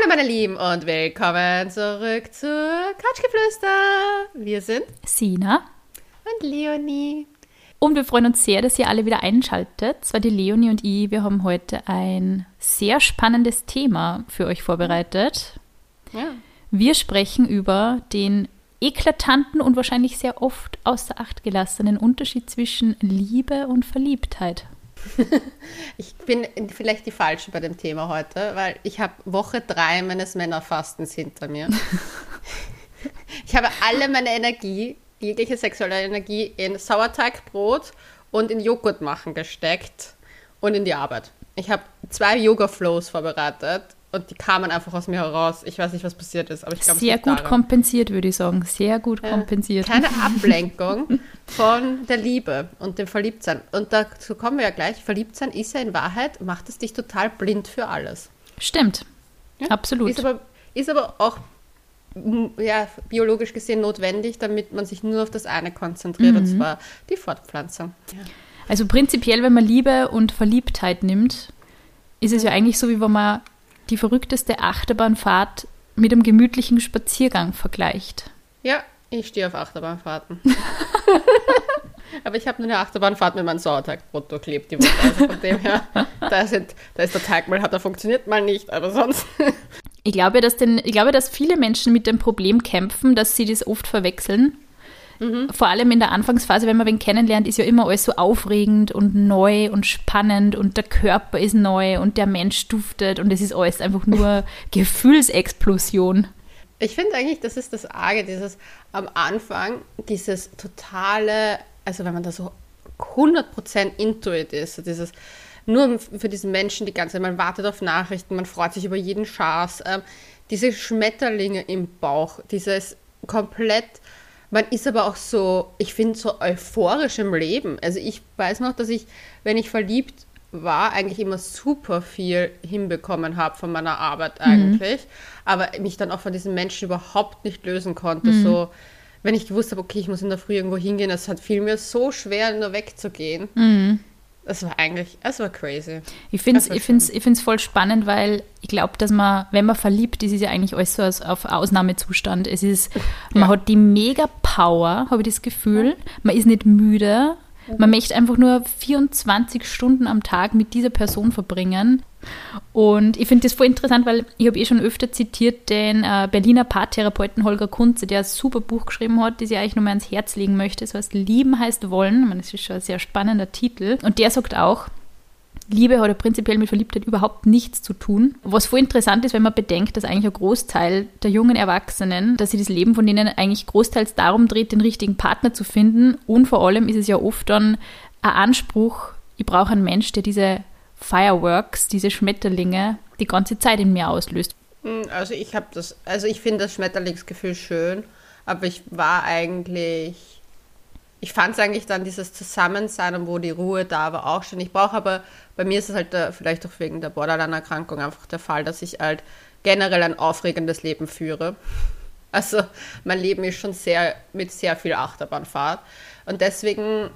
Hallo meine Lieben und willkommen zurück zu Couchgeflüster. Wir sind Sina und Leonie. Und wir freuen uns sehr, dass ihr alle wieder einschaltet. Zwar die Leonie und ich, wir haben heute ein sehr spannendes Thema für euch vorbereitet. Ja. Wir sprechen über den eklatanten und wahrscheinlich sehr oft außer Acht gelassenen Unterschied zwischen Liebe und Verliebtheit. Ich bin vielleicht die Falsche bei dem Thema heute, weil ich habe Woche drei meines Männerfastens hinter mir. ich habe alle meine Energie, jegliche sexuelle Energie in Sauerteigbrot und in Joghurt machen gesteckt und in die Arbeit. Ich habe zwei Yoga-Flows vorbereitet und die kamen einfach aus mir heraus. Ich weiß nicht, was passiert ist, aber ich glaube, Sehr gut daran. kompensiert, würde ich sagen. Sehr gut ja, kompensiert. Keine Ablenkung von der Liebe und dem Verliebtsein. Und dazu kommen wir ja gleich. Verliebtsein ist ja in Wahrheit, macht es dich total blind für alles. Stimmt. Ja? Absolut. Ist aber, ist aber auch ja, biologisch gesehen notwendig, damit man sich nur auf das eine konzentriert, mhm. und zwar die Fortpflanzung. Ja. Also prinzipiell, wenn man Liebe und Verliebtheit nimmt, ist es ja eigentlich so, wie wenn man die verrückteste Achterbahnfahrt mit einem gemütlichen Spaziergang vergleicht. Ja, ich stehe auf Achterbahnfahrten. Aber ich habe nur eine Achterbahnfahrt mit meinem Sauerteigbrot durchlebt die Woche. Also von dem her, da, sind, da ist der Teig mal, hat er funktioniert, mal nicht, aber sonst. Ich glaube, dass den, ich glaube, dass viele Menschen mit dem Problem kämpfen, dass sie das oft verwechseln. Mhm. Vor allem in der Anfangsphase, wenn man wen kennenlernt, ist ja immer alles so aufregend und neu und spannend und der Körper ist neu und der Mensch duftet und es ist alles einfach nur Gefühlsexplosion. Ich finde eigentlich, das ist das Arge, dieses am Anfang, dieses totale, also wenn man da so 100% intuit ist, dieses nur für diesen Menschen die ganze Zeit, man wartet auf Nachrichten, man freut sich über jeden Schaß, äh, diese Schmetterlinge im Bauch, dieses komplett man ist aber auch so, ich finde, so euphorisch im Leben. Also ich weiß noch, dass ich, wenn ich verliebt war, eigentlich immer super viel hinbekommen habe von meiner Arbeit mhm. eigentlich, mhm. aber mich dann auch von diesen Menschen überhaupt nicht lösen konnte. Mhm. So, wenn ich gewusst habe, okay, ich muss in der Früh irgendwo hingehen, es hat viel mir so schwer, nur wegzugehen. Mhm. Das war eigentlich, es war crazy. Ich finde es ich find's, ich find's voll spannend, weil ich glaube, dass man, wenn man verliebt ist, ist ja eigentlich alles so auf Ausnahmezustand. Es ist, man hat die mega Power, habe ich das Gefühl. Man ist nicht müde. Man möchte einfach nur 24 Stunden am Tag mit dieser Person verbringen. Und ich finde das voll interessant, weil ich habe eh schon öfter zitiert den äh, Berliner Paartherapeuten Holger Kunze, der ein super Buch geschrieben hat, das ich eigentlich nochmal ans Herz legen möchte. Das heißt, Lieben heißt Wollen. Ich meine, das ist schon ein sehr spannender Titel. Und der sagt auch, Liebe ja prinzipiell mit Verliebtheit überhaupt nichts zu tun. Was voll interessant ist, wenn man bedenkt, dass eigentlich ein Großteil der jungen Erwachsenen, dass sie das Leben von denen eigentlich großteils darum dreht, den richtigen Partner zu finden. Und vor allem ist es ja oft dann ein Anspruch, ich brauche einen Mensch, der diese Fireworks, diese Schmetterlinge, die ganze Zeit in mir auslöst. Hm, also ich habe das, also ich finde das Schmetterlingsgefühl schön, aber ich war eigentlich, ich fand es eigentlich dann dieses Zusammensein und wo die Ruhe da war auch schon. Ich brauche aber, bei mir ist es halt der, vielleicht auch wegen der Borderline-Erkrankung einfach der Fall, dass ich halt generell ein aufregendes Leben führe. Also mein Leben ist schon sehr mit sehr viel Achterbahnfahrt und deswegen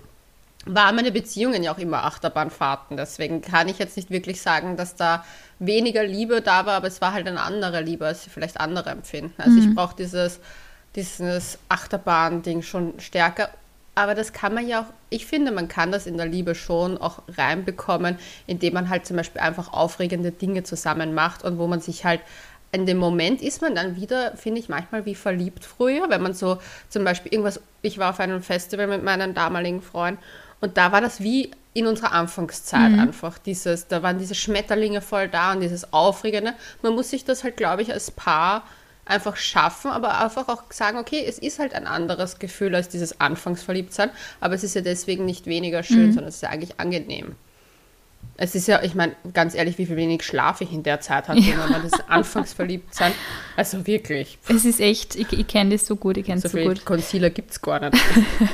waren meine Beziehungen ja auch immer Achterbahnfahrten. Deswegen kann ich jetzt nicht wirklich sagen, dass da weniger Liebe da war, aber es war halt eine andere Liebe, als sie vielleicht andere empfinden. Also mhm. ich brauche dieses, dieses Achterbahn-Ding schon stärker. Aber das kann man ja auch, ich finde, man kann das in der Liebe schon auch reinbekommen, indem man halt zum Beispiel einfach aufregende Dinge zusammen macht und wo man sich halt in dem Moment ist man dann wieder, finde ich, manchmal wie verliebt früher, wenn man so zum Beispiel irgendwas, ich war auf einem Festival mit meinem damaligen Freund und da war das wie in unserer Anfangszeit mhm. einfach. Dieses, da waren diese Schmetterlinge voll da und dieses Aufregende. Man muss sich das halt, glaube ich, als Paar einfach schaffen, aber einfach auch sagen, okay, es ist halt ein anderes Gefühl als dieses Anfangsverliebtsein, aber es ist ja deswegen nicht weniger schön, mhm. sondern es ist ja eigentlich angenehm. Es ist ja, ich meine, ganz ehrlich, wie viel wenig Schlaf ich in der Zeit hatte, ja. wenn man das anfangsverliebt sein. Also wirklich. Es ist echt, ich, ich kenne das so gut, ich kenne so, so viel gut. Concealer gibt es gar nicht.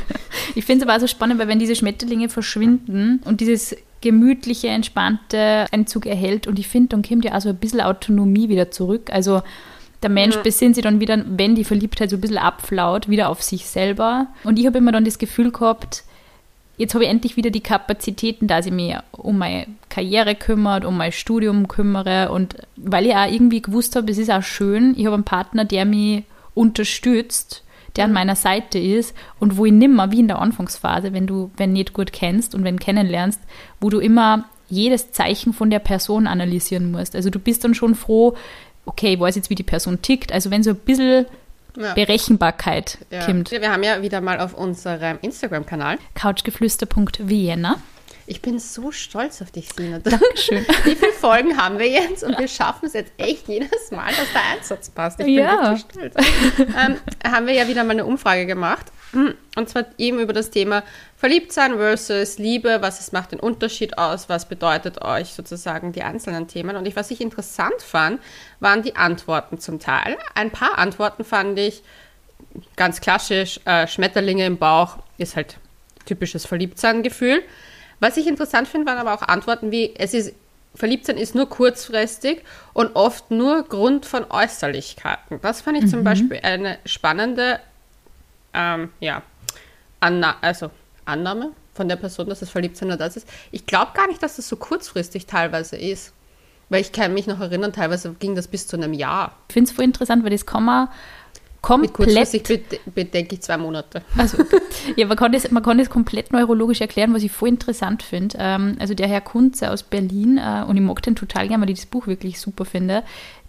ich finde es aber auch so spannend, weil wenn diese Schmetterlinge verschwinden und dieses gemütliche, entspannte Einzug erhält und ich finde, dann kommt ja auch so ein bisschen Autonomie wieder zurück. Also der Mensch ja. besinnt sich dann wieder, wenn die Verliebtheit so ein bisschen abflaut, wieder auf sich selber. Und ich habe immer dann das Gefühl gehabt, jetzt habe ich endlich wieder die Kapazitäten, dass ich mich um meine Karriere kümmert, um mein Studium kümmere und weil ich auch irgendwie gewusst habe, es ist auch schön, ich habe einen Partner, der mich unterstützt, der an meiner Seite ist und wo ich nimmer, wie in der Anfangsphase, wenn du, wenn nicht gut kennst und wenn kennenlernst, wo du immer jedes Zeichen von der Person analysieren musst. Also du bist dann schon froh, okay, ich weiß jetzt, wie die Person tickt. Also wenn so ein bisschen ja. Berechenbarkeit ja. kommt. Wir haben ja wieder mal auf unserem Instagram-Kanal couchgeflüster.vienna ich bin so stolz auf dich, Sina. Dankeschön. Wie viele Folgen haben wir jetzt? Und wir schaffen es jetzt echt jedes Mal, dass der Einsatz passt. Ich bin ja. wirklich stolz. Ähm, haben wir ja wieder mal eine Umfrage gemacht. Und zwar eben über das Thema Verliebtsein versus Liebe. Was es macht den Unterschied aus? Was bedeutet euch sozusagen die einzelnen Themen? Und ich, was ich interessant fand, waren die Antworten zum Teil. Ein paar Antworten fand ich ganz klassisch. Äh, Schmetterlinge im Bauch ist halt typisches Verliebtsein-Gefühl. Was ich interessant finde, waren aber auch Antworten wie, es ist, Verliebtsein ist nur kurzfristig und oft nur Grund von Äußerlichkeiten. Das fand ich mhm. zum Beispiel eine spannende, ähm, ja, Anna also Annahme von der Person, dass das Verliebtsein nur das ist. Ich glaube gar nicht, dass das so kurzfristig teilweise ist. Weil ich kann mich noch erinnern, teilweise ging das bis zu einem Jahr. Ich finde es voll interessant, weil das kann man komplett. Mit kurzfristig bedenke ich zwei Monate. Also, ja, man kann, das, man kann das komplett neurologisch erklären, was ich voll interessant finde. Ähm, also der Herr Kunze aus Berlin, äh, und ich mag den total gerne, weil ich das Buch wirklich super finde,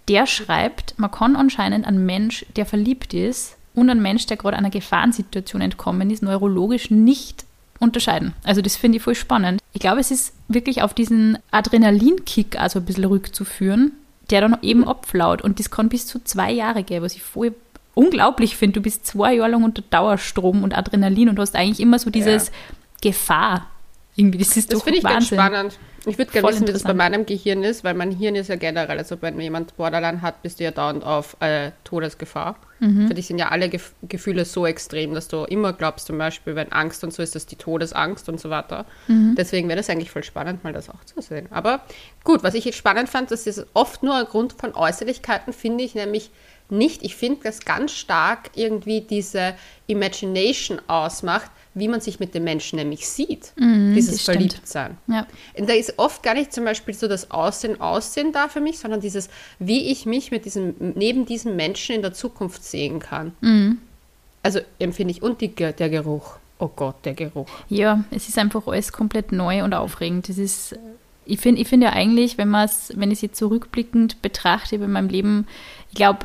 der schreibt, man kann anscheinend einen Mensch, der verliebt ist, und einen Mensch, der gerade einer Gefahrensituation entkommen ist, neurologisch nicht unterscheiden. Also das finde ich voll spannend. Ich glaube, es ist wirklich auf diesen Adrenalinkick also ein bisschen rückzuführen, der dann eben abflaut. Und das kann bis zu zwei Jahre gehen, was ich voll unglaublich finde. Du bist zwei Jahre lang unter Dauerstrom und Adrenalin und hast eigentlich immer so dieses ja. Gefahr. Irgendwie, das ist das finde ich Wahnsinn. ganz spannend. Ich würde gerne wissen, wie das bei meinem Gehirn ist, weil mein Hirn ist ja generell, also wenn jemand Borderline hat, bist du ja dauernd auf äh, Todesgefahr. Mhm. Für dich sind ja alle Gef Gefühle so extrem, dass du immer glaubst, zum Beispiel, wenn Angst und so ist, das die Todesangst und so weiter. Mhm. Deswegen wäre das eigentlich voll spannend, mal das auch zu sehen. Aber gut, was ich jetzt spannend fand, das ist oft nur ein Grund von Äußerlichkeiten, finde ich, nämlich nicht. Ich finde, dass ganz stark irgendwie diese Imagination ausmacht, wie man sich mit dem Menschen nämlich sieht. Mhm, dieses Verliebtsein. Ja. Da ist oft gar nicht zum Beispiel so das Aussehen, Aussehen da für mich, sondern dieses, wie ich mich mit diesem, neben diesem Menschen in der Zukunft sehen kann. Mhm. Also empfinde ich, und die, der Geruch. Oh Gott, der Geruch. Ja, es ist einfach alles komplett neu und aufregend. Das ist, ich finde ich find ja eigentlich, wenn man es, wenn ich es jetzt zurückblickend betrachte bei meinem Leben, ich glaube,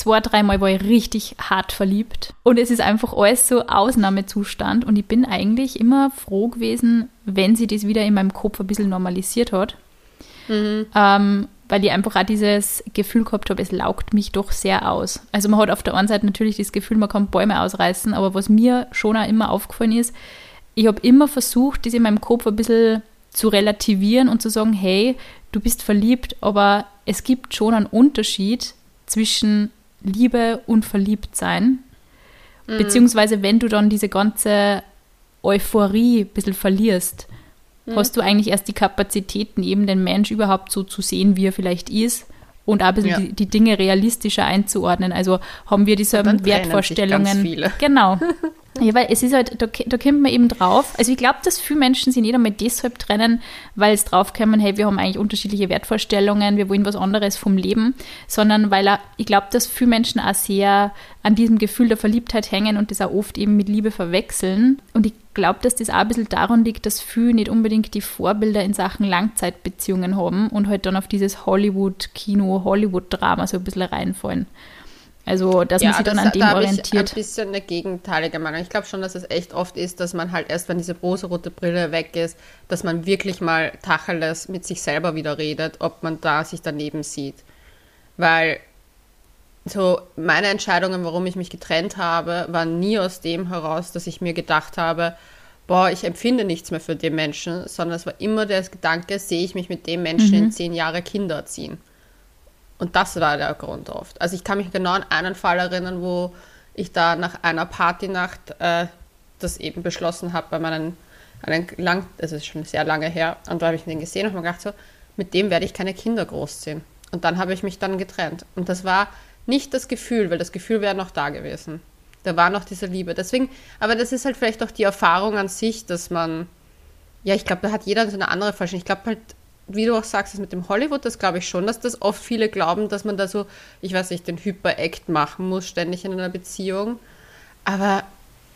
zwei, dreimal war ich richtig hart verliebt. Und es ist einfach alles so Ausnahmezustand. Und ich bin eigentlich immer froh gewesen, wenn sie das wieder in meinem Kopf ein bisschen normalisiert hat. Mhm. Ähm, weil ich einfach auch dieses Gefühl gehabt habe, es laugt mich doch sehr aus. Also man hat auf der einen Seite natürlich das Gefühl, man kann Bäume ausreißen, aber was mir schon auch immer aufgefallen ist, ich habe immer versucht, das in meinem Kopf ein bisschen zu relativieren und zu sagen, hey, du bist verliebt, aber es gibt schon einen Unterschied zwischen Liebe und Verliebtsein. Mhm. Beziehungsweise, wenn du dann diese ganze Euphorie ein bisschen verlierst, mhm. hast du eigentlich erst die Kapazitäten, eben den Mensch überhaupt so zu sehen, wie er vielleicht ist und auch ein bisschen ja. die, die, Dinge realistischer einzuordnen. Also haben wir dieselben Wertvorstellungen. Genau. Ja, weil es ist halt, da, da kommt man eben drauf. Also ich glaube, dass viele Menschen sich nicht einmal deshalb trennen, weil es draufkommen, hey, wir haben eigentlich unterschiedliche Wertvorstellungen, wir wollen was anderes vom Leben, sondern weil er, ich glaube, dass viele Menschen auch sehr an diesem Gefühl der Verliebtheit hängen und das auch oft eben mit Liebe verwechseln. Und ich glaube, dass das auch ein bisschen daran liegt, dass viele nicht unbedingt die Vorbilder in Sachen Langzeitbeziehungen haben und halt dann auf dieses Hollywood-Kino, Hollywood-Drama so ein bisschen reinfallen. Also, dass ja, man sich dann an dem da orientiert. Ich ein bisschen eine gegenteilige Meinung. Ich glaube schon, dass es echt oft ist, dass man halt erst, wenn diese rosarote Brille weg ist, dass man wirklich mal Tacheles mit sich selber wieder redet, ob man da sich daneben sieht. Weil so meine Entscheidungen, warum ich mich getrennt habe, waren nie aus dem heraus, dass ich mir gedacht habe, boah, ich empfinde nichts mehr für den Menschen, sondern es war immer der Gedanke, sehe ich mich mit dem Menschen mhm. in zehn Jahre Kinder erziehen. Und das war der Grund oft. Also ich kann mich genau an einen Fall erinnern, wo ich da nach einer Partynacht äh, das eben beschlossen habe bei meinen, einen lang, das ist schon sehr lange her, und da habe ich den gesehen und habe mir gedacht, so, mit dem werde ich keine Kinder großziehen. Und dann habe ich mich dann getrennt. Und das war nicht das Gefühl, weil das Gefühl wäre noch da gewesen. da war noch diese Liebe. Deswegen, aber das ist halt vielleicht auch die Erfahrung an sich, dass man, ja, ich glaube, da hat jeder so eine andere Vorstellung. Ich glaube halt, wie du auch sagst, das mit dem Hollywood, das glaube ich schon, dass das oft viele glauben, dass man da so, ich weiß nicht, den Hyper-Act machen muss, ständig in einer Beziehung. Aber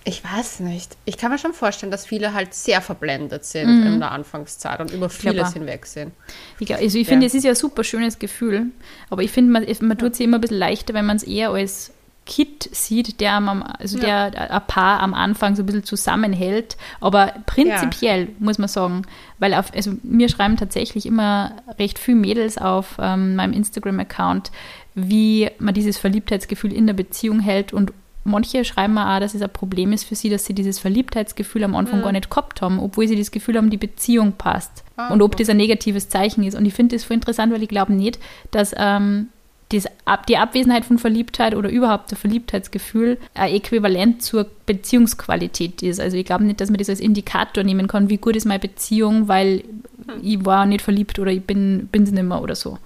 ich weiß nicht. Ich kann mir schon vorstellen, dass viele halt sehr verblendet sind mhm. in der Anfangszeit und über vieles hinwegsehen. Ich, glaub, also ich ja. finde, es ist ja ein super schönes Gefühl, aber ich finde, man, man tut es immer ein bisschen leichter, wenn man es eher als Kit sieht, der, am, also ja. der ein Paar am Anfang so ein bisschen zusammenhält. Aber prinzipiell ja. muss man sagen, weil auf, also mir schreiben tatsächlich immer recht viele Mädels auf ähm, meinem Instagram-Account, wie man dieses Verliebtheitsgefühl in der Beziehung hält und manche schreiben mir auch, dass es ein Problem ist für sie, dass sie dieses Verliebtheitsgefühl am Anfang mhm. gar nicht gehabt haben, obwohl sie das Gefühl haben, die Beziehung passt. Ah, und ob das ein negatives Zeichen ist. Und ich finde das voll interessant, weil ich glaube nicht, dass ähm, das, die Abwesenheit von Verliebtheit oder überhaupt das Verliebtheitsgefühl ein Äquivalent zur Beziehungsqualität ist. Also ich glaube nicht, dass man das als Indikator nehmen kann, wie gut ist meine Beziehung, weil mhm. ich war nicht verliebt oder ich bin es nicht mehr oder so.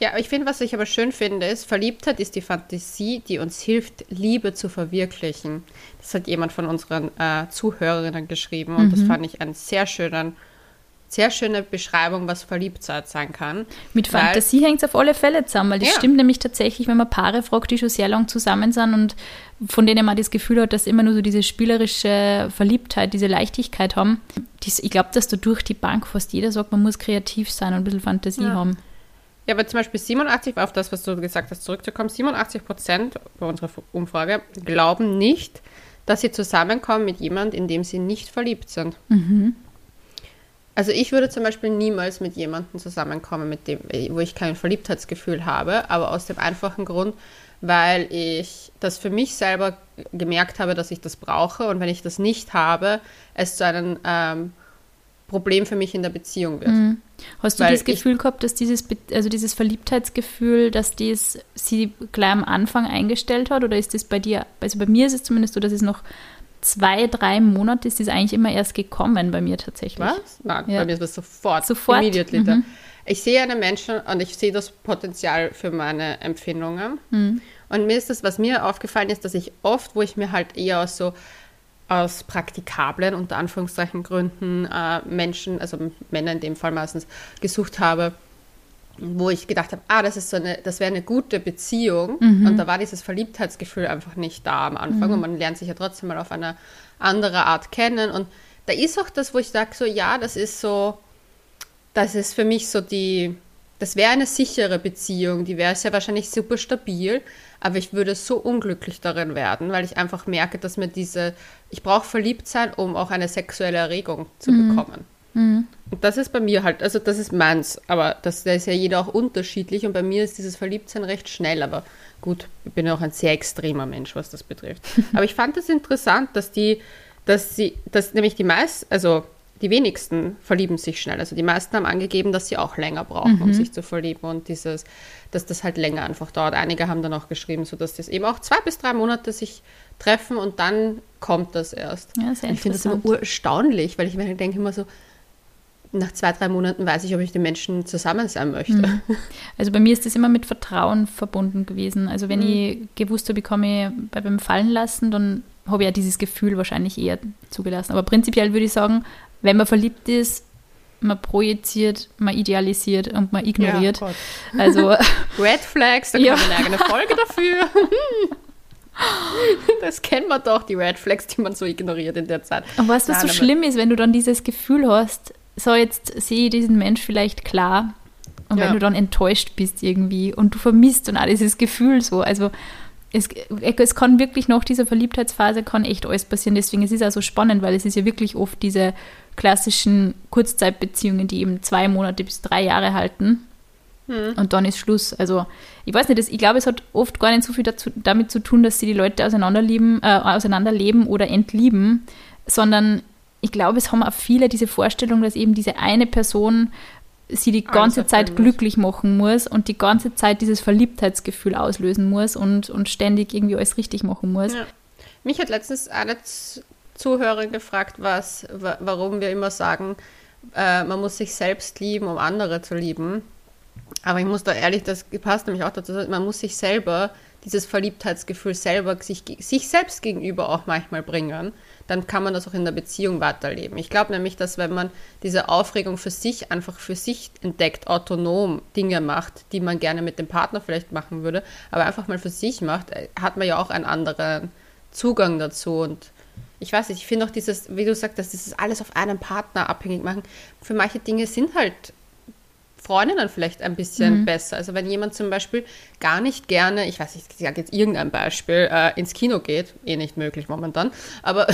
Ja, ich finde, was ich aber schön finde, ist, Verliebtheit ist die Fantasie, die uns hilft, Liebe zu verwirklichen. Das hat jemand von unseren äh, Zuhörerinnen geschrieben und mhm. das fand ich einen sehr schönen, sehr schöne Beschreibung, was Verliebtheit sein kann. Mit Fantasie hängt es auf alle Fälle zusammen, weil das ja. stimmt nämlich tatsächlich, wenn man Paare fragt, die schon sehr lang zusammen sind und von denen man das Gefühl hat, dass immer nur so diese spielerische Verliebtheit, diese Leichtigkeit haben. Dies, ich glaube, dass da durch die Bank fast jeder sagt, man muss kreativ sein und ein bisschen Fantasie ja. haben. Ja, aber zum Beispiel 87, auf das, was du gesagt hast, zurückzukommen, 87 Prozent bei unserer Umfrage glauben nicht, dass sie zusammenkommen mit jemandem, in dem sie nicht verliebt sind. Mhm. Also ich würde zum Beispiel niemals mit jemandem zusammenkommen, mit dem, wo ich kein Verliebtheitsgefühl habe, aber aus dem einfachen Grund, weil ich das für mich selber gemerkt habe, dass ich das brauche und wenn ich das nicht habe, es zu einem ähm, Problem für mich in der Beziehung wird. Mhm. Hast du Weil das Gefühl gehabt, dass dieses, also dieses Verliebtheitsgefühl, dass das sie gleich am Anfang eingestellt hat? Oder ist das bei dir, also bei mir ist es zumindest so, dass es noch zwei, drei Monate ist das eigentlich immer erst gekommen bei mir tatsächlich. Was? Nein, ja. bei mir ist es sofort. Sofort. Immediately mhm. Ich sehe einen Menschen und ich sehe das Potenzial für meine Empfindungen. Mhm. Und mir ist das, was mir aufgefallen ist, dass ich oft, wo ich mir halt eher so aus praktikablen, unter Anführungszeichen Gründen, äh, Menschen, also Männer in dem Fall meistens, gesucht habe, wo ich gedacht habe, ah, das ist so eine, das wäre eine gute Beziehung. Mhm. Und da war dieses Verliebtheitsgefühl einfach nicht da am Anfang. Mhm. Und man lernt sich ja trotzdem mal auf eine andere Art kennen. Und da ist auch das, wo ich sage, so ja, das ist so, das ist für mich so die, das wäre eine sichere Beziehung, die wäre sehr wahrscheinlich super stabil, aber ich würde so unglücklich darin werden, weil ich einfach merke, dass mir diese, ich brauche verliebt sein, um auch eine sexuelle Erregung zu mhm. bekommen. Mhm. Und das ist bei mir halt, also das ist meins, aber das, da ist ja jeder auch unterschiedlich und bei mir ist dieses Verliebtsein recht schnell, aber gut, ich bin ja auch ein sehr extremer Mensch, was das betrifft. aber ich fand es das interessant, dass die, dass sie, dass nämlich die meisten, also die wenigsten verlieben sich schnell. Also die meisten haben angegeben, dass sie auch länger brauchen, mhm. um sich zu verlieben und dieses, dass das halt länger einfach dauert. Einige haben dann auch geschrieben, so dass das eben auch zwei bis drei Monate sich treffen und dann kommt das erst. Ja, ich finde das immer erstaunlich, weil ich mir denke immer so, nach zwei, drei Monaten weiß ich, ob ich den Menschen zusammen sein möchte. Mhm. Also bei mir ist das immer mit Vertrauen verbunden gewesen. Also wenn mhm. ich gewusst habe, ich komme beim Fallen lassen, dann habe ich ja dieses Gefühl wahrscheinlich eher zugelassen. Aber prinzipiell würde ich sagen, wenn man verliebt ist, man projiziert, man idealisiert und man ignoriert. Ja, also Red Flags, da ja. kommt eine eigene Folge dafür. Das kennen wir doch, die Red Flags, die man so ignoriert in der Zeit. Und weißt du, was so schlimm ist, wenn du dann dieses Gefühl hast, so jetzt sehe ich diesen Mensch vielleicht klar und ja. wenn du dann enttäuscht bist irgendwie und du vermisst und all dieses Gefühl so, also es, es kann wirklich nach dieser Verliebtheitsphase kann echt alles passieren. Deswegen ist es auch so spannend, weil es ist ja wirklich oft diese klassischen Kurzzeitbeziehungen, die eben zwei Monate bis drei Jahre halten. Hm. Und dann ist Schluss. Also, ich weiß nicht, das, ich glaube, es hat oft gar nicht so viel dazu, damit zu tun, dass sie die Leute auseinanderlieben, äh, auseinanderleben oder entlieben, sondern ich glaube, es haben auch viele diese Vorstellung, dass eben diese eine Person sie die ganze Alles Zeit glücklich machen muss und die ganze Zeit dieses Verliebtheitsgefühl auslösen muss und, und ständig irgendwie alles richtig machen muss. Ja. Mich hat letztens eine Zuhörerin gefragt, was, warum wir immer sagen, äh, man muss sich selbst lieben, um andere zu lieben. Aber ich muss da ehrlich, das passt nämlich auch dazu, man muss sich selber dieses Verliebtheitsgefühl selber sich, sich selbst gegenüber auch manchmal bringen, dann kann man das auch in der Beziehung weiterleben. Ich glaube nämlich, dass wenn man diese Aufregung für sich einfach für sich entdeckt, autonom Dinge macht, die man gerne mit dem Partner vielleicht machen würde, aber einfach mal für sich macht, äh, hat man ja auch einen anderen Zugang dazu und ich weiß nicht, ich finde auch dieses, wie du sagst, dass dieses alles auf einen Partner abhängig machen, für manche Dinge sind halt Freundinnen vielleicht ein bisschen mhm. besser. Also wenn jemand zum Beispiel gar nicht gerne, ich weiß nicht, ich sage jetzt irgendein Beispiel, äh, ins Kino geht, eh nicht möglich momentan, aber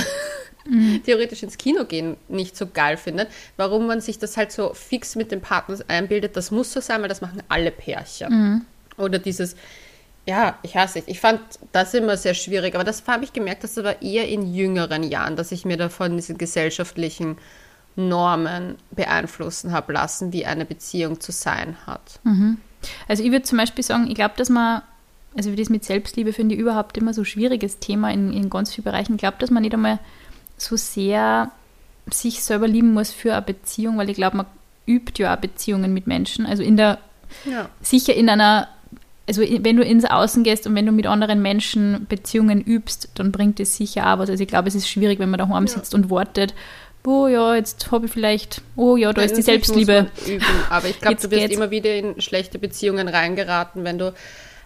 mhm. theoretisch ins Kino gehen nicht so geil findet, warum man sich das halt so fix mit dem Partner einbildet, das muss so sein, weil das machen alle Pärchen. Mhm. Oder dieses, ja, ich hasse es. Ich fand das immer sehr schwierig, aber das habe ich gemerkt, das war eher in jüngeren Jahren, dass ich mir davon diesen gesellschaftlichen Normen beeinflussen habe lassen, wie eine Beziehung zu sein hat. Mhm. Also ich würde zum Beispiel sagen, ich glaube, dass man, also wie das mit Selbstliebe finde ich überhaupt immer so ein schwieriges Thema in, in ganz vielen Bereichen. Ich glaube, dass man nicht einmal so sehr sich selber lieben muss für eine Beziehung, weil ich glaube, man übt ja auch Beziehungen mit Menschen. Also in der, ja. sicher in einer, also wenn du ins Außen gehst und wenn du mit anderen Menschen Beziehungen übst, dann bringt es sicher auch was. Also ich glaube, es ist schwierig, wenn man daheim ja. sitzt und wartet, oh ja, jetzt habe ich vielleicht, oh ja, da ja, ist die Selbstliebe. Üben. Aber ich glaube, du wirst geht's. immer wieder in schlechte Beziehungen reingeraten, wenn du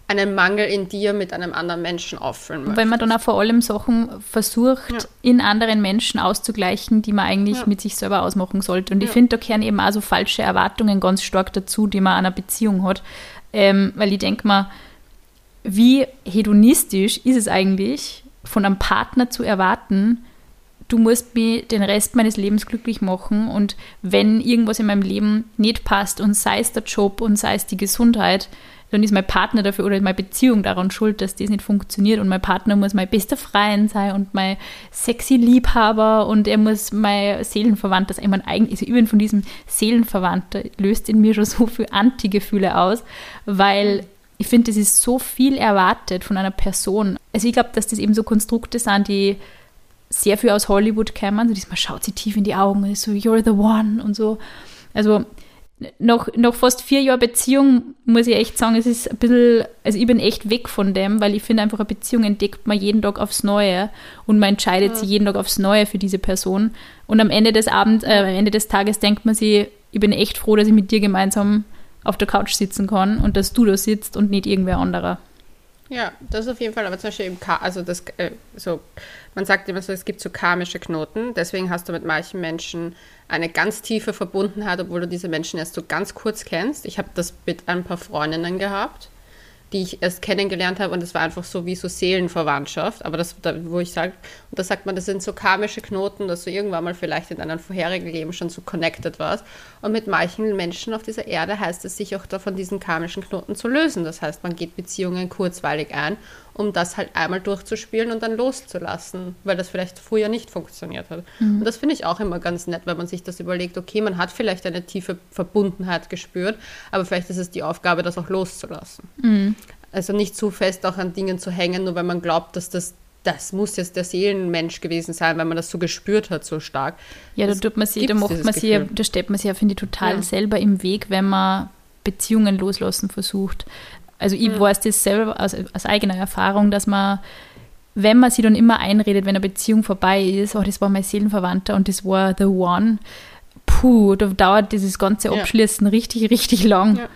einen Mangel in dir mit einem anderen Menschen auffüllen möchtest. Weil man dann auch vor allem Sachen versucht, ja. in anderen Menschen auszugleichen, die man eigentlich ja. mit sich selber ausmachen sollte. Und ich finde, da kehren eben auch so falsche Erwartungen ganz stark dazu, die man an einer Beziehung hat. Ähm, weil ich denke mal, wie hedonistisch ist es eigentlich, von einem Partner zu erwarten, du musst mich den Rest meines Lebens glücklich machen und wenn irgendwas in meinem Leben nicht passt und sei es der Job und sei es die Gesundheit, dann ist mein Partner dafür oder meine Beziehung daran schuld, dass das nicht funktioniert und mein Partner muss mein bester Freund sein und mein sexy Liebhaber und er muss mein Seelenverwandter sein. Ich meine, eigentlich, also übrigens von diesem Seelenverwandter löst in mir schon so viel Anti-Gefühle aus, weil ich finde, das ist so viel erwartet von einer Person. Also ich glaube, dass das eben so Konstrukte sind, die sehr viel aus Hollywood kämen. Also man schaut sie tief in die Augen so, you're the one und so. Also nach, nach fast vier Jahren Beziehung muss ich echt sagen, es ist ein bisschen, also ich bin echt weg von dem, weil ich finde einfach, eine Beziehung entdeckt man jeden Tag aufs Neue und man entscheidet ja. sich jeden Tag aufs Neue für diese Person. Und am Ende des Abends, äh, am Ende des Tages denkt man sich, ich bin echt froh, dass ich mit dir gemeinsam auf der Couch sitzen kann und dass du da sitzt und nicht irgendwer anderer. Ja, das auf jeden Fall, aber zum Beispiel im Ka also das, äh, so, man sagt immer so, es gibt so karmische Knoten, deswegen hast du mit manchen Menschen eine ganz tiefe Verbundenheit, obwohl du diese Menschen erst so ganz kurz kennst. Ich habe das mit ein paar Freundinnen gehabt die ich erst kennengelernt habe und es war einfach so wie so Seelenverwandtschaft. Aber das, da, wo ich sage, und da sagt man, das sind so karmische Knoten, dass du irgendwann mal vielleicht in einem vorherigen Leben schon so connected warst. Und mit manchen Menschen auf dieser Erde heißt es, sich auch davon diesen karmischen Knoten zu lösen. Das heißt, man geht Beziehungen kurzweilig ein um das halt einmal durchzuspielen und dann loszulassen, weil das vielleicht früher nicht funktioniert hat. Mhm. Und das finde ich auch immer ganz nett, wenn man sich das überlegt, okay, man hat vielleicht eine tiefe Verbundenheit gespürt, aber vielleicht ist es die Aufgabe, das auch loszulassen. Mhm. Also nicht zu fest auch an Dingen zu hängen, nur weil man glaubt, dass das das muss jetzt der Seelenmensch gewesen sein, weil man das so gespürt hat, so stark. Ja, da tut man sich, da macht man sich, da steht man sich ja, finde ich, total ja. selber im Weg, wenn man Beziehungen loslassen versucht. Also ich mhm. weiß das selber aus, aus eigener Erfahrung, dass man, wenn man sich dann immer einredet, wenn eine Beziehung vorbei ist, oh, das war mein Seelenverwandter und das war the one, puh, da dauert dieses ganze Abschließen ja. richtig, richtig lang. Ja.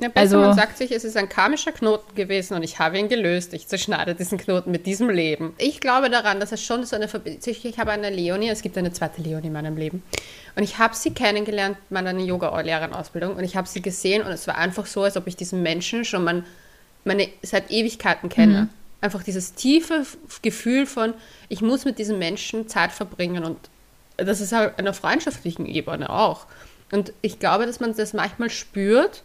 Ja, also, man sagt sich, es ist ein karmischer Knoten gewesen und ich habe ihn gelöst. Ich zerschneide diesen Knoten mit diesem Leben. Ich glaube daran, dass es schon so eine Verbindung Ich habe eine Leonie, es gibt eine zweite Leonie in meinem Leben. Und ich habe sie kennengelernt, meine Yoga-Lehrerin-Ausbildung. Und ich habe sie gesehen und es war einfach so, als ob ich diesen Menschen schon mein, meine, seit Ewigkeiten kenne. Mhm. Einfach dieses tiefe Gefühl von, ich muss mit diesem Menschen Zeit verbringen. Und das ist halt einer freundschaftlichen Ebene auch. Und ich glaube, dass man das manchmal spürt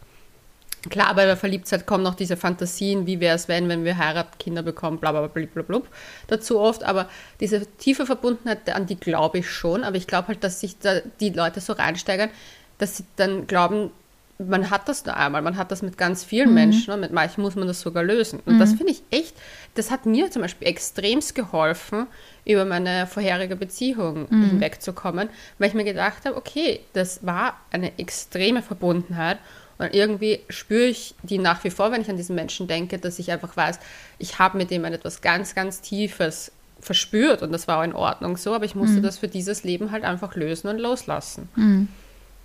Klar, bei der Verliebtheit kommen noch diese Fantasien, wie wäre es, wenn, wenn wir heiraten, Kinder bekommen, bla bla bla bla bla dazu oft. Aber diese tiefe Verbundenheit, an die glaube ich schon. Aber ich glaube halt, dass sich da die Leute so reinsteigern, dass sie dann glauben, man hat das nur einmal, man hat das mit ganz vielen mhm. Menschen und mit manchen muss man das sogar lösen. Und mhm. das finde ich echt, das hat mir zum Beispiel extremst geholfen, über meine vorherige Beziehung mhm. hinwegzukommen, weil ich mir gedacht habe, okay, das war eine extreme Verbundenheit Weil irgendwie spüre ich die nach wie vor, wenn ich an diesen Menschen denke, dass ich einfach weiß, ich habe mit dem etwas ganz, ganz Tiefes verspürt und das war auch in Ordnung so, aber ich musste mhm. das für dieses Leben halt einfach lösen und loslassen. Mhm.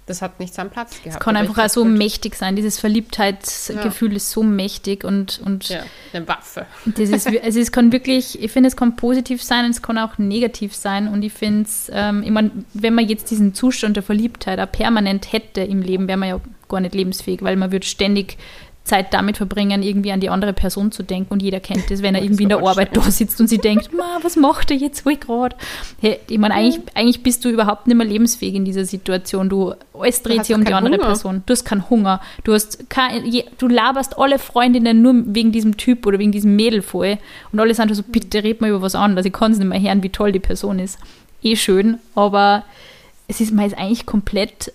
Das hat nicht seinen Platz gehabt. Es kann einfach auch so mächtig sein. Dieses Verliebtheitsgefühl ja. ist so mächtig und, und ja, eine Waffe. Das ist, also es kann wirklich, ich finde, es kann positiv sein und es kann auch negativ sein. Und ich finde es, ähm, ich mein, wenn man jetzt diesen Zustand der Verliebtheit auch permanent hätte im Leben, wäre man ja gar nicht lebensfähig, weil man würde ständig Zeit damit verbringen, irgendwie an die andere Person zu denken. Und jeder kennt das, wenn er irgendwie in der Arbeit da sitzt und sie denkt, Ma, was macht er jetzt wohl gerade? Hey, ich meine, eigentlich, eigentlich bist du überhaupt nicht mehr lebensfähig in dieser Situation. Du, alles dreht sich um die andere Hunger. Person. Du hast keinen Hunger. Du, hast kein, du laberst alle Freundinnen nur wegen diesem Typ oder wegen diesem Mädel voll. Und alle sind so, bitte red mal über was anderes. Ich kann es nicht mehr hören, wie toll die Person ist. Eh schön, aber es ist, man ist eigentlich komplett,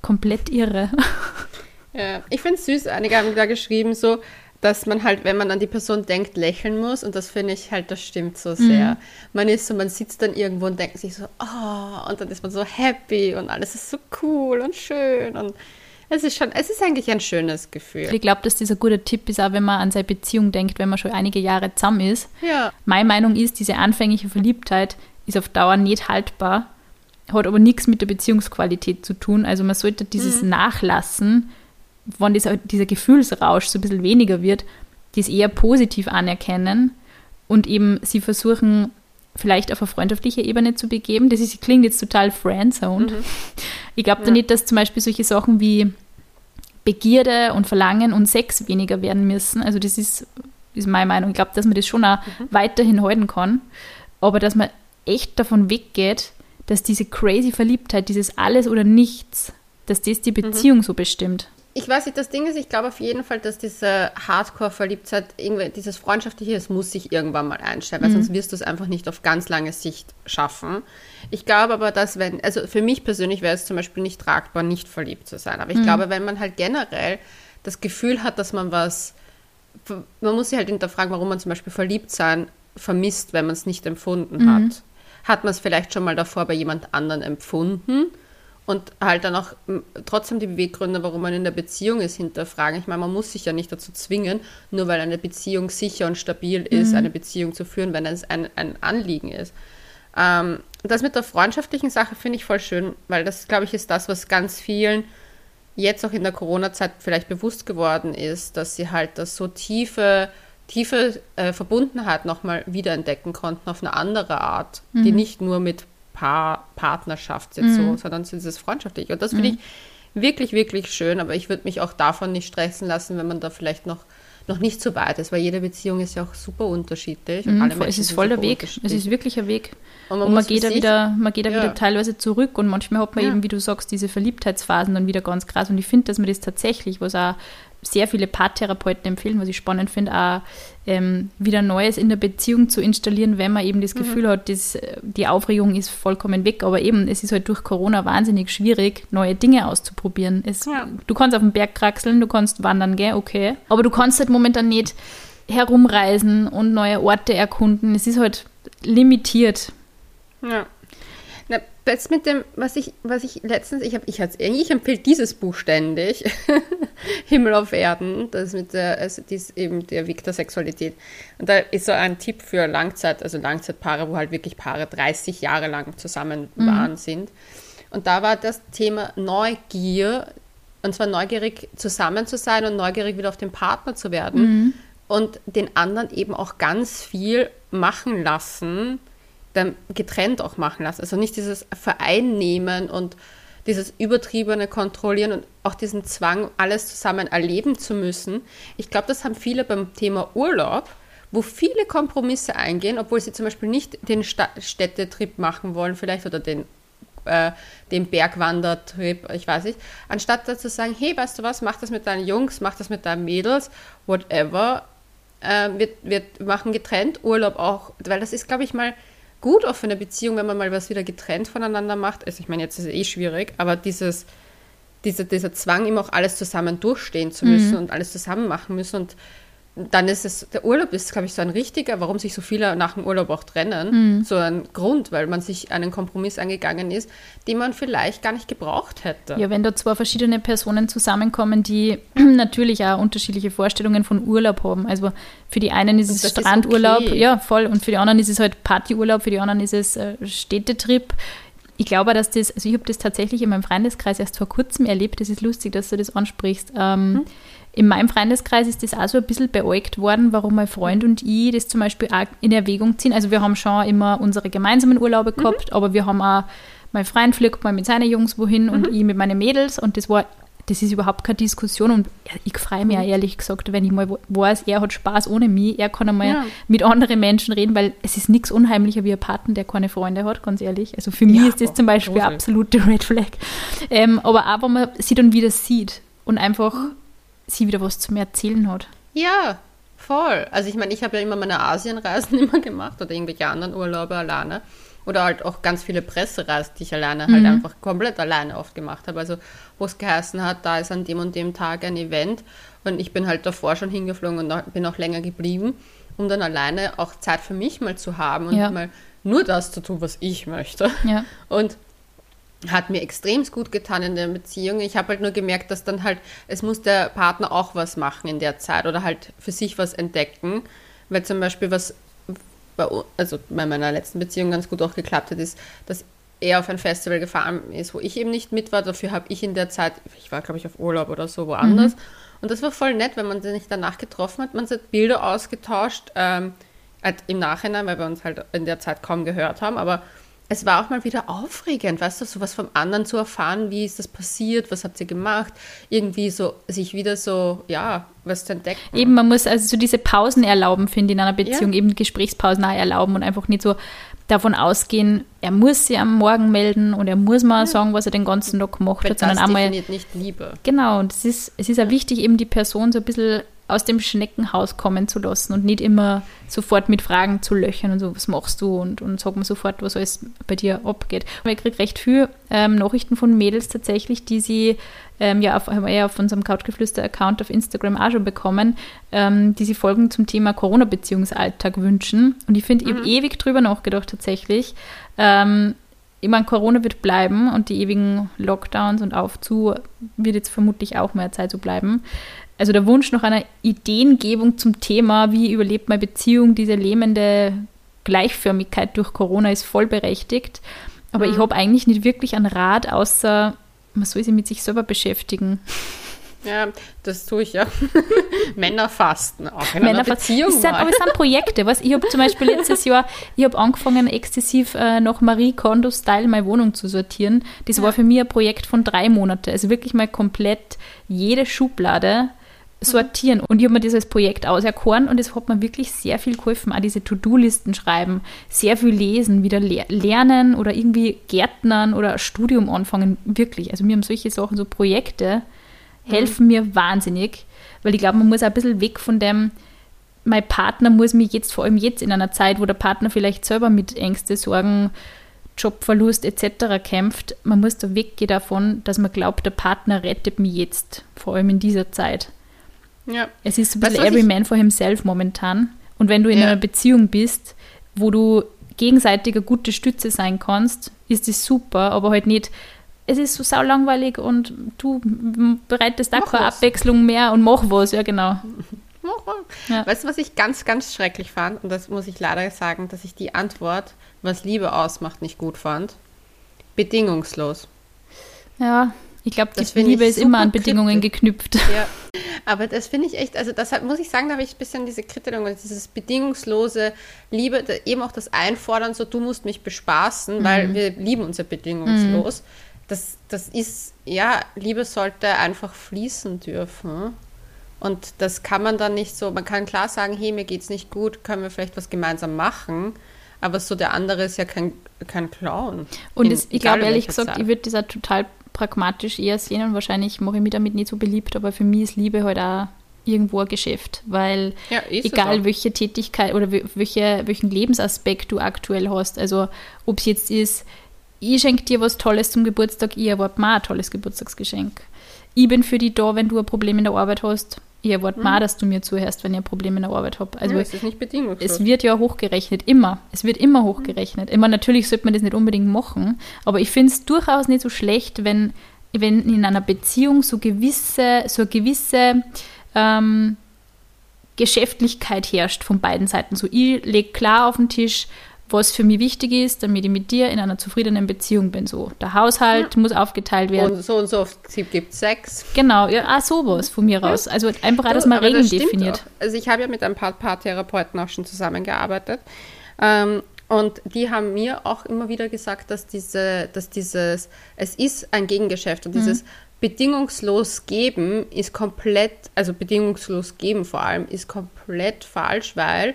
komplett irre. Ja, ich finde es süß. Einige haben da geschrieben, so, dass man halt, wenn man an die Person denkt, lächeln muss. Und das finde ich halt, das stimmt so sehr. Mhm. Man ist so, man sitzt dann irgendwo und denkt sich so, oh, und dann ist man so happy und alles ist so cool und schön. Und es ist schon, es ist eigentlich ein schönes Gefühl. Ich glaube, dass dieser gute Tipp ist, auch wenn man an seine Beziehung denkt, wenn man schon einige Jahre zusammen ist. Ja. Meine Meinung ist, diese anfängliche Verliebtheit ist auf Dauer nicht haltbar, hat aber nichts mit der Beziehungsqualität zu tun. Also man sollte dieses mhm. Nachlassen wenn dieser, dieser Gefühlsrausch so ein bisschen weniger wird, die es eher positiv anerkennen und eben sie versuchen, vielleicht auf eine freundschaftliche Ebene zu begeben. Das ist, klingt jetzt total friendzoned. Mhm. Ich glaube ja. da nicht, dass zum Beispiel solche Sachen wie Begierde und Verlangen und Sex weniger werden müssen. Also das ist, ist meine Meinung. Ich glaube, dass man das schon auch mhm. weiterhin halten kann. Aber dass man echt davon weggeht, dass diese crazy Verliebtheit, dieses Alles oder Nichts, dass das die mhm. Beziehung mhm. so bestimmt ich weiß nicht, das Ding ist, ich glaube auf jeden Fall, dass diese Hardcore-Verliebtheit, dieses Freundschaftliche, es muss sich irgendwann mal einstellen, weil mhm. sonst wirst du es einfach nicht auf ganz lange Sicht schaffen. Ich glaube aber, dass wenn, also für mich persönlich wäre es zum Beispiel nicht tragbar, nicht verliebt zu sein. Aber ich mhm. glaube, wenn man halt generell das Gefühl hat, dass man was, man muss sich halt hinterfragen, warum man zum Beispiel verliebt sein vermisst, wenn man es nicht empfunden mhm. hat. Hat man es vielleicht schon mal davor bei jemand anderen empfunden? Und halt dann auch trotzdem die Beweggründe, warum man in der Beziehung ist, hinterfragen. Ich meine, man muss sich ja nicht dazu zwingen, nur weil eine Beziehung sicher und stabil ist, mhm. eine Beziehung zu führen, wenn es ein, ein Anliegen ist. Ähm, das mit der freundschaftlichen Sache finde ich voll schön, weil das, glaube ich, ist das, was ganz vielen jetzt auch in der Corona-Zeit vielleicht bewusst geworden ist, dass sie halt das so tiefe, tiefe äh, Verbundenheit nochmal wiederentdecken konnten auf eine andere Art, mhm. die nicht nur mit Paar, Partnerschaft jetzt mhm. so, sondern so dieses freundschaftlich. Und das finde mhm. ich wirklich, wirklich schön, aber ich würde mich auch davon nicht stressen lassen, wenn man da vielleicht noch noch nicht so weit ist, weil jede Beziehung ist ja auch super unterschiedlich. Und mhm, alle es ist voll der Weg. Es ist wirklich ein Weg. Und man, und man geht da wieder, man geht da ja. wieder teilweise zurück und manchmal hat man ja. eben, wie du sagst, diese Verliebtheitsphasen dann wieder ganz krass. Und ich finde, dass man das tatsächlich, was auch sehr viele Paartherapeuten empfehlen, was ich spannend finde, auch ähm, wieder Neues in der Beziehung zu installieren, wenn man eben das mhm. Gefühl mhm. hat, dass, äh, die Aufregung ist vollkommen weg. Aber eben, es ist halt durch Corona wahnsinnig schwierig, neue Dinge auszuprobieren. Es, ja. Du kannst auf den Berg kraxeln, du kannst wandern gehen, okay. Aber du kannst halt momentan nicht herumreisen und neue Orte erkunden. Es ist halt limitiert. Ja. Na, jetzt mit dem, was ich, was ich letztens, ich habe, ich, ich empfehle dieses Buch ständig, Himmel auf Erden, das mit der, also dies eben der Weg der Sexualität. Und da ist so ein Tipp für Langzeit, also Langzeitpaare, wo halt wirklich Paare 30 Jahre lang zusammen mhm. waren sind. Und da war das Thema Neugier, und zwar neugierig zusammen zu sein und neugierig wieder auf den Partner zu werden mhm. und den anderen eben auch ganz viel machen lassen, dann getrennt auch machen lassen. Also nicht dieses Vereinnehmen und dieses übertriebene Kontrollieren und auch diesen Zwang, alles zusammen erleben zu müssen. Ich glaube, das haben viele beim Thema Urlaub, wo viele Kompromisse eingehen, obwohl sie zum Beispiel nicht den Städtetrip machen wollen, vielleicht oder den, äh, den Bergwandertrip, ich weiß nicht, anstatt da zu sagen, hey, weißt du was, mach das mit deinen Jungs, mach das mit deinen Mädels, whatever, äh, wir, wir machen getrennt Urlaub auch, weil das ist, glaube ich, mal gut auch für eine Beziehung, wenn man mal was wieder getrennt voneinander macht. Also ich meine, jetzt ist es eh schwierig, aber dieses, dieser, dieser Zwang, immer auch alles zusammen durchstehen zu müssen mhm. und alles zusammen machen müssen und dann ist es, der Urlaub ist, glaube ich, so ein richtiger, warum sich so viele nach dem Urlaub auch trennen, Mhm. so ein Grund, weil man sich einen Kompromiss eingegangen ist, den man vielleicht gar nicht gebraucht hätte. Ja, wenn da zwei verschiedene Personen zusammenkommen, die natürlich auch unterschiedliche Vorstellungen von Urlaub haben. Also für die einen ist es das ist Strandurlaub, okay. ja, voll. Und für die anderen ist es halt Partyurlaub, für die anderen ist es äh, Städtetrip. Ich glaube, dass das, also ich habe das tatsächlich in meinem Freundeskreis erst vor kurzem erlebt. Das ist lustig, dass du das ansprichst. Ähm, Mhm. In meinem Freundeskreis ist das auch so ein bisschen beäugt worden, warum mein Freund und ich das zum Beispiel auch in Erwägung ziehen. Also wir haben schon immer unsere gemeinsamen Urlaube Mhm. gehabt, aber wir haben auch, mein Freund fliegt mal mit seinen Jungs wohin und Mhm. ich mit meinen Mädels und das war, das ist überhaupt keine Diskussion und ich freue mich auch ehrlich gesagt, wenn ich mal weiß, er hat Spaß ohne mich, er kann einmal Ja. mit anderen Menschen reden, weil es ist nichts unheimlicher wie ein Partner, der keine Freunde hat, ganz ehrlich. Also für mich Ja, ist das boah, zum Beispiel absolute Red Flag. Ähm, aber auch, wenn man sie dann wieder sieht und einfach sie wieder was zum Erzählen hat. Ja, voll. Also ich meine, ich habe ja immer meine Asienreisen immer gemacht oder irgendwelche anderen Urlaube alleine. Oder halt auch ganz viele Pressereisen, die ich alleine halt einfach komplett alleine oft gemacht habe. Also wo es geheißen hat, da ist an dem und dem Tag ein Event und ich bin halt davor schon hingeflogen und bin auch länger geblieben, um dann alleine auch Zeit für mich mal zu haben und Ja. mal nur das zu tun, was ich möchte. Ja. Und hat mir extrem gut getan in der Beziehung. Ich habe halt nur gemerkt, dass dann halt, es muss der Partner auch was machen in der Zeit oder halt für sich was entdecken. Weil zum Beispiel was, bei, also bei meiner letzten Beziehung ganz gut auch geklappt hat, ist, dass er auf ein Festival gefahren ist, wo ich eben nicht mit war. Dafür habe ich in der Zeit, ich war glaube ich auf Urlaub oder so woanders. Und das war voll nett, wenn man sich danach getroffen hat. Man hat Bilder ausgetauscht, ähm, halt im Nachhinein, weil wir uns halt in der Zeit kaum gehört haben, aber es war auch mal wieder aufregend, weißt du, sowas vom anderen zu erfahren, wie ist das passiert, was habt ihr gemacht, irgendwie so, sich wieder so, ja, was zu entdecken. Eben, man muss also so diese Pausen erlauben, finde ich, in einer Beziehung, Ja. eben Gesprächspausen auch erlauben und einfach nicht so davon ausgehen, er muss sich am Morgen melden und er muss mal sagen, was er den ganzen Tag gemacht Weil hat, sondern das einmal nicht Liebe. Genau, und es ist, es ist auch wichtig, eben die Person so ein bisschen aus dem Schneckenhaus kommen zu lassen und nicht immer sofort mit Fragen zu löchern und so, was machst du und, und sag mir sofort, was alles bei dir abgeht. Ich kriege recht viel ähm, Nachrichten von Mädels tatsächlich, die sie ähm, ja auf, ja auf unserem Couchgeflüster-Account auf Instagram auch schon bekommen, ähm, die sie Folgen zum Thema Corona-Beziehungsalltag wünschen. Und ich finde, ich habe ewig drüber nachgedacht tatsächlich. Ähm, ich meine, Corona wird bleiben und die ewigen Lockdowns und Aufzu wird jetzt vermutlich auch mehr Zeit so bleiben. Also der Wunsch nach einer Ideengebung zum Thema, wie überlebt meine Beziehung, diese lähmende Gleichförmigkeit durch Corona ist voll berechtigt. Aber ich habe eigentlich nicht wirklich einen Rat, außer man soll sich mit sich selber beschäftigen. Ja, das tue ich ja. Männer fasten auch in einer Männer Beziehung. es sind, aber es sind Projekte. Was? Ich habe zum Beispiel letztes Jahr, ich habe angefangen, exzessiv äh, nach Marie Kondo-Style meine Wohnung zu sortieren. Das war für mich ein Projekt von drei Monaten. Also wirklich mal komplett jede Schublade sortieren. Und ich habe mir das als Projekt auserkoren und es hat mir wirklich sehr viel geholfen. Auch diese To-Do-Listen schreiben, sehr viel lesen, wieder le lernen oder irgendwie Gärtnern oder Studium anfangen. Wirklich. Also mir haben solche Sachen, so Projekte, helfen mir wahnsinnig, weil ich glaube, man muss auch ein bisschen weg von dem, mein Partner muss mich jetzt, vor allem jetzt in einer Zeit, wo der Partner vielleicht selber mit Ängste, Sorgen, Jobverlust etc. kämpft, man muss da weggehen davon, dass man glaubt, der Partner rettet mich jetzt, vor allem in dieser Zeit. Ja. Es ist so ein Weißt bisschen was every man for himself momentan. Und wenn du in Ja. einer Beziehung bist, wo du gegenseitig eine gute Stütze sein kannst, ist das super, aber halt nicht, es ist so saulangweilig und du bereitest da Mach keine was. Abwechslung mehr und mach was, ja genau. Ja. Weißt du, was ich ganz, ganz schrecklich fand? Und das muss ich leider sagen, dass ich die Antwort, was Liebe ausmacht, nicht gut fand. Bedingungslos. Ja, ich glaube, die Liebe ist immer an Bedingungen kryptisch. geknüpft. Ja, aber das finde ich echt, also deshalb muss ich sagen, da habe ich ein bisschen diese Kritik, dieses bedingungslose Liebe, eben auch das Einfordern, so du musst mich bespaßen, weil wir lieben uns ja bedingungslos. Das, das ist, ja, Liebe sollte einfach fließen dürfen. Und das kann man dann nicht so, man kann klar sagen, hey, mir geht's nicht gut, können wir vielleicht was gemeinsam machen, aber so der andere ist ja kein, kein Clown. Und es, ich glaube ehrlich gesagt, Zeit. ich würde das auch total pragmatisch eher sehen und wahrscheinlich mache ich mich damit nicht so beliebt, aber für mich ist Liebe halt auch irgendwo ein Geschäft, weil Ja, egal welche Tätigkeit oder wel- welche, welchen Lebensaspekt du aktuell hast, also ob es jetzt ist, ich schenke dir was Tolles zum Geburtstag, ich erwarte mir ein tolles Geburtstagsgeschenk. Ich bin für dich da, wenn du ein Problem in der Arbeit hast. Ich erwarte mal, dass du mir zuhörst, wenn ich ein Problem in der Arbeit habe. Also ja, es ist nicht bedingungslos. es wird ja hochgerechnet, immer. Es wird immer hochgerechnet. Immer natürlich sollte man das nicht unbedingt machen, aber ich finde es durchaus nicht so schlecht, wenn, wenn in einer Beziehung so gewisse, so eine gewisse ähm, Geschäftlichkeit herrscht von beiden Seiten. So, ich lege klar auf den Tisch, was für mich wichtig ist, damit ich mit dir in einer zufriedenen Beziehung bin. So, der Haushalt muss aufgeteilt werden. und so und so oft gibt es Sex. Genau, ja, auch sowas von mir raus. Also einfach dass man Regeln definiert. Auch. Also ich habe ja mit ein paar Paartherapeuten auch schon zusammengearbeitet. Ähm, und die haben mir auch immer wieder gesagt, dass diese, dass dieses, es ist ein Gegengeschäft und dieses bedingungslos geben ist komplett, also bedingungslos geben vor allem, ist komplett falsch, weil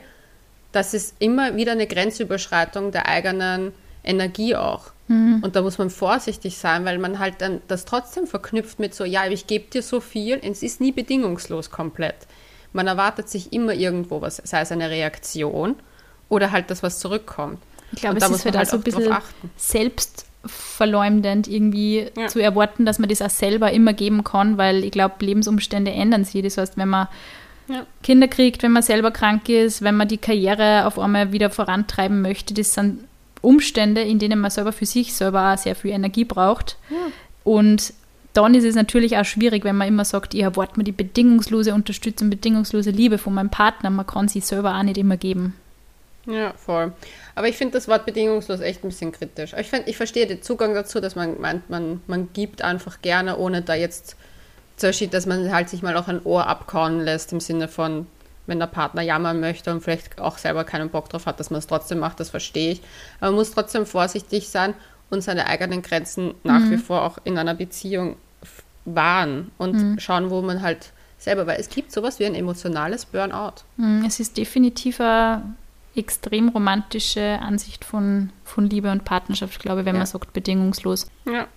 das ist immer wieder eine Grenzüberschreitung der eigenen Energie auch. Und da muss man vorsichtig sein, weil man halt dann das trotzdem verknüpft mit so, ja, ich gebe dir so viel, es ist nie bedingungslos komplett. Man erwartet sich immer irgendwo was, sei es eine Reaktion oder halt das, was zurückkommt. Ich glaube, es da ist muss man halt auch so ein halt bisschen achten. selbstverleumdend irgendwie Ja. zu erwarten, dass man das auch selber immer geben kann, weil ich glaube, Lebensumstände ändern sich. Das heißt, wenn man Ja. Kinder kriegt, wenn man selber krank ist, wenn man die Karriere auf einmal wieder vorantreiben möchte, das sind Umstände, in denen man selber für sich selber auch sehr viel Energie braucht. Und dann ist es natürlich auch schwierig, wenn man immer sagt, ich erwarte mir die bedingungslose Unterstützung, bedingungslose Liebe von meinem Partner. Man kann sie selber auch nicht immer geben. Ja, voll. Aber ich finde das Wort bedingungslos echt ein bisschen kritisch. Ich, find, ich verstehe den Zugang dazu, dass man meint, man, man gibt einfach gerne, ohne da jetzt Beispiel, dass man halt sich mal auch ein Ohr abkauen lässt, im Sinne von, wenn der Partner jammern möchte und vielleicht auch selber keinen Bock drauf hat, dass man es trotzdem macht, das verstehe ich. Aber man muss trotzdem vorsichtig sein und seine eigenen Grenzen nach wie vor auch in einer Beziehung wahren und schauen, wo man halt selber, weil es gibt sowas wie ein emotionales Burnout. Mm, Es ist definitiv eine extrem romantische Ansicht von, von Liebe und Partnerschaft, glaube ich, wenn Ja. man sagt bedingungslos. Ja.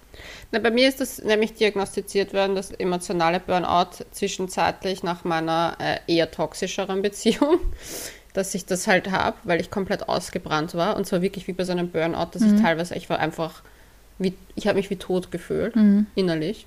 Na, bei mir ist das nämlich diagnostiziert worden, das emotionale Burnout zwischenzeitlich nach meiner äh, eher toxischeren Beziehung, dass ich das halt habe, weil ich komplett ausgebrannt war. Und zwar wirklich wie bei so einem Burnout, dass ich teilweise, ich war einfach, wie, ich habe mich wie tot gefühlt, innerlich.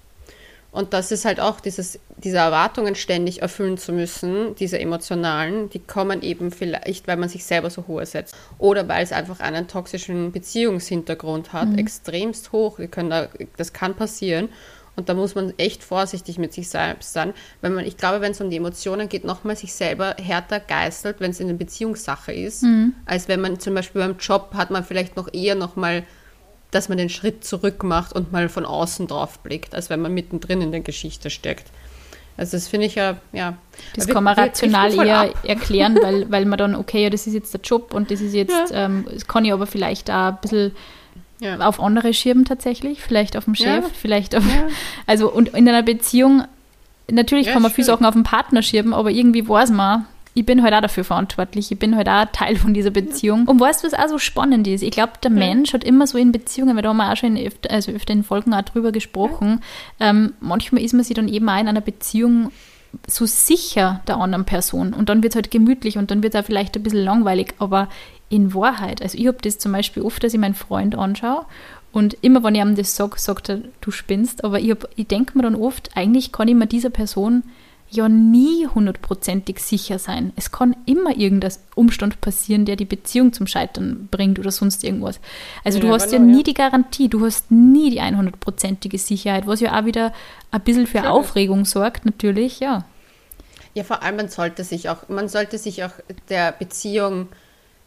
Und das ist halt auch dieses, diese Erwartungen ständig erfüllen zu müssen, diese emotionalen, die kommen eben vielleicht, weil man sich selber so hohe setzt. Oder weil es einfach einen toxischen Beziehungshintergrund hat, extremst hoch. Da, das kann passieren. Und da muss man echt vorsichtig mit sich selbst sein. Wenn man, ich glaube, wenn es um die Emotionen geht, nochmal sich selber härter geißelt, wenn es in eine Beziehungssache ist, als wenn man zum Beispiel beim Job hat man vielleicht noch eher nochmal dass man den Schritt zurück macht und mal von außen drauf blickt, als wenn man mittendrin in der Geschichte steckt. Also das finde ich ja, ja. Das kann man rational eher ab. erklären, weil, weil man dann, okay, ja, das ist jetzt der Job und das ist jetzt, ähm, das kann ich aber vielleicht auch ein bisschen Ja. auf andere schieben tatsächlich, vielleicht auf den Chef, Ja. vielleicht auf, Ja. also und in einer Beziehung, natürlich Ja, kann man viele stimmt. Sachen auf den Partner schieben, aber irgendwie weiß man, ich bin halt auch dafür verantwortlich, ich bin halt auch Teil von dieser Beziehung. Und weißt du, was auch so spannend ist? Ich glaube, der Mensch hat immer so in Beziehungen, weil da haben wir auch schon in öfter, also öfter in Folgen auch drüber gesprochen, ähm, manchmal ist man sich dann eben auch in einer Beziehung so sicher der anderen Person. Und dann wird es halt gemütlich und dann wird es auch vielleicht ein bisschen langweilig, aber in Wahrheit, also ich habe das zum Beispiel oft, dass ich meinen Freund anschaue und immer wenn ich ihm das sage, sagt er, du spinnst, aber ich, hab- ich denke mir dann oft, eigentlich kann ich mir dieser Person ja nie hundertprozentig sicher sein. Es kann immer irgendein Umstand passieren, der die Beziehung zum Scheitern bringt oder sonst irgendwas. Also du Ja, hast ja genau, nie ja. die Garantie, du hast nie die 100%ige Sicherheit, was ja auch wieder ein bisschen für Klar. Aufregung sorgt, natürlich, ja. Ja, vor allem man sollte sich auch, man sollte sich auch der Beziehung,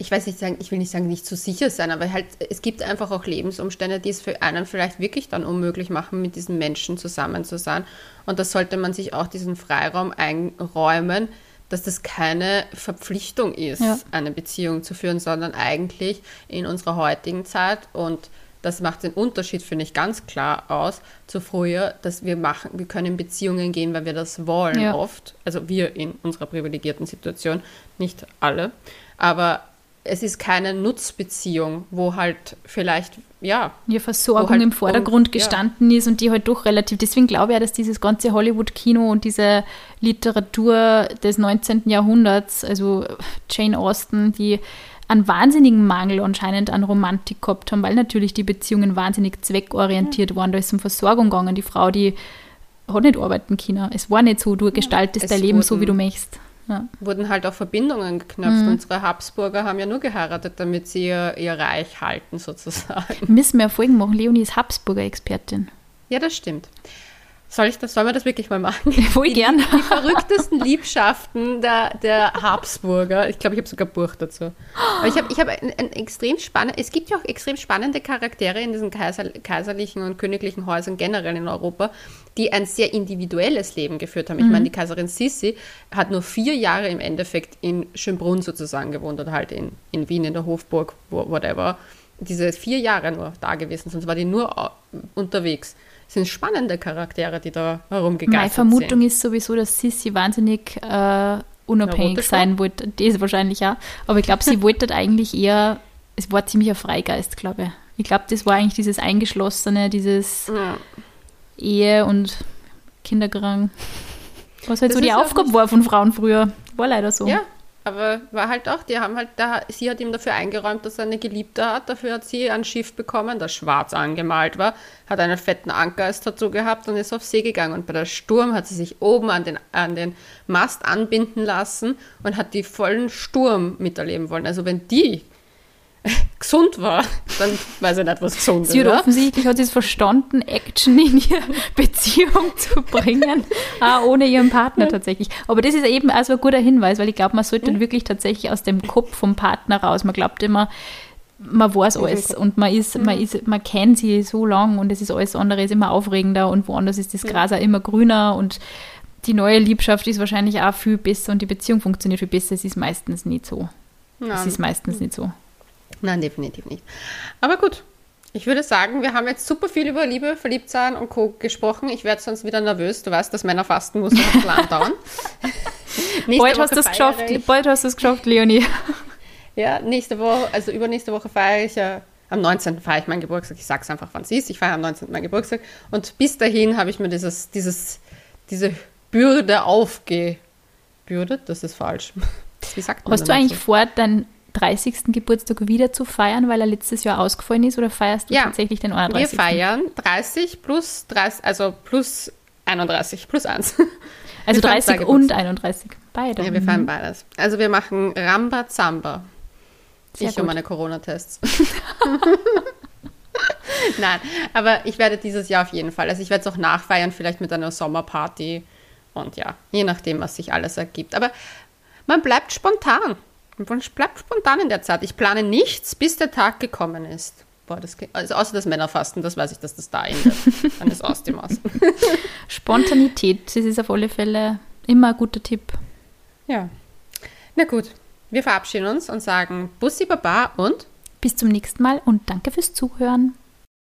ich weiß nicht sagen, ich will nicht sagen, nicht zu sicher sein, aber halt, es gibt einfach auch Lebensumstände, die es für einen vielleicht wirklich dann unmöglich machen, mit diesen Menschen zusammen zu sein. Und da sollte man sich auch diesen Freiraum einräumen, dass das keine Verpflichtung ist, Ja. eine Beziehung zu führen, sondern eigentlich in unserer heutigen Zeit und das macht den Unterschied, finde ich, ganz klar aus zu früher, dass wir machen, wir können in Beziehungen gehen, weil wir das wollen Ja. oft. Also wir in unserer privilegierten Situation, nicht alle. Aber es ist keine Nutzbeziehung, wo halt vielleicht, ja, ja, Versorgung halt im Vordergrund ja. gestanden ist und die halt doch relativ, deswegen glaube ich ja, dass dieses ganze Hollywood-Kino und diese Literatur des 19. Jahrhunderts, also Jane Austen, die einen wahnsinnigen Mangel anscheinend an Romantik gehabt haben, weil natürlich die Beziehungen wahnsinnig zweckorientiert waren. Da ist es um Versorgung gegangen. Die Frau, die hat nicht arbeiten können. Es war nicht so, du gestaltest Es dein Leben so, wie du möchtest. Ja. Wurden halt auch Verbindungen geknüpft. Mhm. Unsere Habsburger haben ja nur geheiratet, damit sie ihr, ihr Reich halten, sozusagen. Müssen wir Folgen machen. Leonie ist Habsburger-Expertin. Ja, das stimmt. Soll ich das, sollen wir das wirklich mal machen? Voll gern. Die verrücktesten Liebschaften der, der Habsburger. Ich glaube, ich habe sogar Buch dazu. Aber ich habe ich hab ein, ein extrem spannend, es gibt ja auch extrem spannende Charaktere in diesen Kaiser, kaiserlichen und königlichen Häusern generell in Europa, die ein sehr individuelles Leben geführt haben. Ich meine, die Kaiserin Sissi hat nur vier Jahre im Endeffekt in Schönbrunn sozusagen gewohnt oder halt in, in Wien, in der Hofburg, whatever. Diese vier Jahre nur da gewesen, sonst war die nur unterwegs. Es sind spannende Charaktere, die da herumgegeistert Meine Vermutung sind. ist sowieso, dass Sissi wahnsinnig äh, unabhängig sein wollte. Das wahrscheinlich auch. Aber ich glaube, sie wollte eigentlich eher, es war ziemlich ein Freigeist, glaube ich. Ich glaube, das war eigentlich dieses Eingeschlossene, dieses Ja. Ehe und Kindergerang. Was halt Das so die Aufgabe war von Frauen früher. War leider so. Ja, aber war halt auch, die haben halt, da, sie hat ihm dafür eingeräumt, dass er eine Geliebte hat. Dafür hat sie ein Schiff bekommen, das schwarz angemalt war, hat einen fetten Anker als dazu gehabt und ist auf See gegangen. Und bei der Sturm hat sie sich oben an den, an den Mast anbinden lassen und hat die vollen Sturm miterleben wollen. Also wenn die gesund war, dann weiß ich nicht, was gesund ist. Sie hat offensichtlich hat sie es verstanden, Action in ihre Beziehung zu bringen, auch ohne ihren Partner tatsächlich. Aber das ist eben also ein guter Hinweis, weil ich glaube, man sollte wirklich tatsächlich aus dem Kopf vom Partner raus. Man glaubt immer, man weiß alles und man ist, man ist, man kennt sie so lang und es ist alles andere ist immer aufregender und woanders ist das Gras auch immer grüner und die neue Liebschaft ist wahrscheinlich auch viel besser und die Beziehung funktioniert viel besser. Es ist meistens nicht so. Es Nein. ist meistens nicht so. Nein, definitiv nicht. Aber gut, ich würde sagen, wir haben jetzt super viel über Liebe, Verliebtsein und Co. gesprochen. Ich werde sonst wieder nervös. Du weißt, dass Männer fasten muss noch andauern. Nächste Bald hast Woche du es feiere geschafft, bald hast du es geschafft, Leonie. Ja, nächste Woche, also übernächste Woche feiere ich ja. Am 19. feiere ich meinen Geburtstag. Ich sage es einfach, wann es ist. Ich feiere am 19. meinen Geburtstag. Und bis dahin habe ich mir dieses, dieses, diese Bürde aufgebürdet. Das ist falsch. Wie sagt man Hast du eigentlich dazu? vor, deinen 30. Geburtstag wieder zu feiern, weil er letztes Jahr ausgefallen ist, oder feierst du Ja, tatsächlich den Wir 31.? feiern 30 plus 30, also plus 31, plus 1. Also wir feiern 30 zwei und 31. Beide. Ja, wir feiern beides. Also wir machen Ramba-Zamba. Sehr ich und gut. meine Corona-Tests. Nein, aber ich werde dieses Jahr auf jeden Fall. Also ich werde es auch nachfeiern, vielleicht mit einer Sommerparty. Und ja, je nachdem, was sich alles ergibt. Aber man bleibt spontan. Man bleibt spontan in der Zeit. Ich plane nichts, bis der Tag gekommen ist. Boah, das, also außer das Männerfasten, das weiß ich, dass das da endet. Dann ist aus dem Aus. Spontanität, das ist auf alle Fälle immer ein guter Tipp. Ja. Na gut, wir verabschieden uns und sagen Bussi Baba und Bis zum nächsten Mal und danke fürs Zuhören.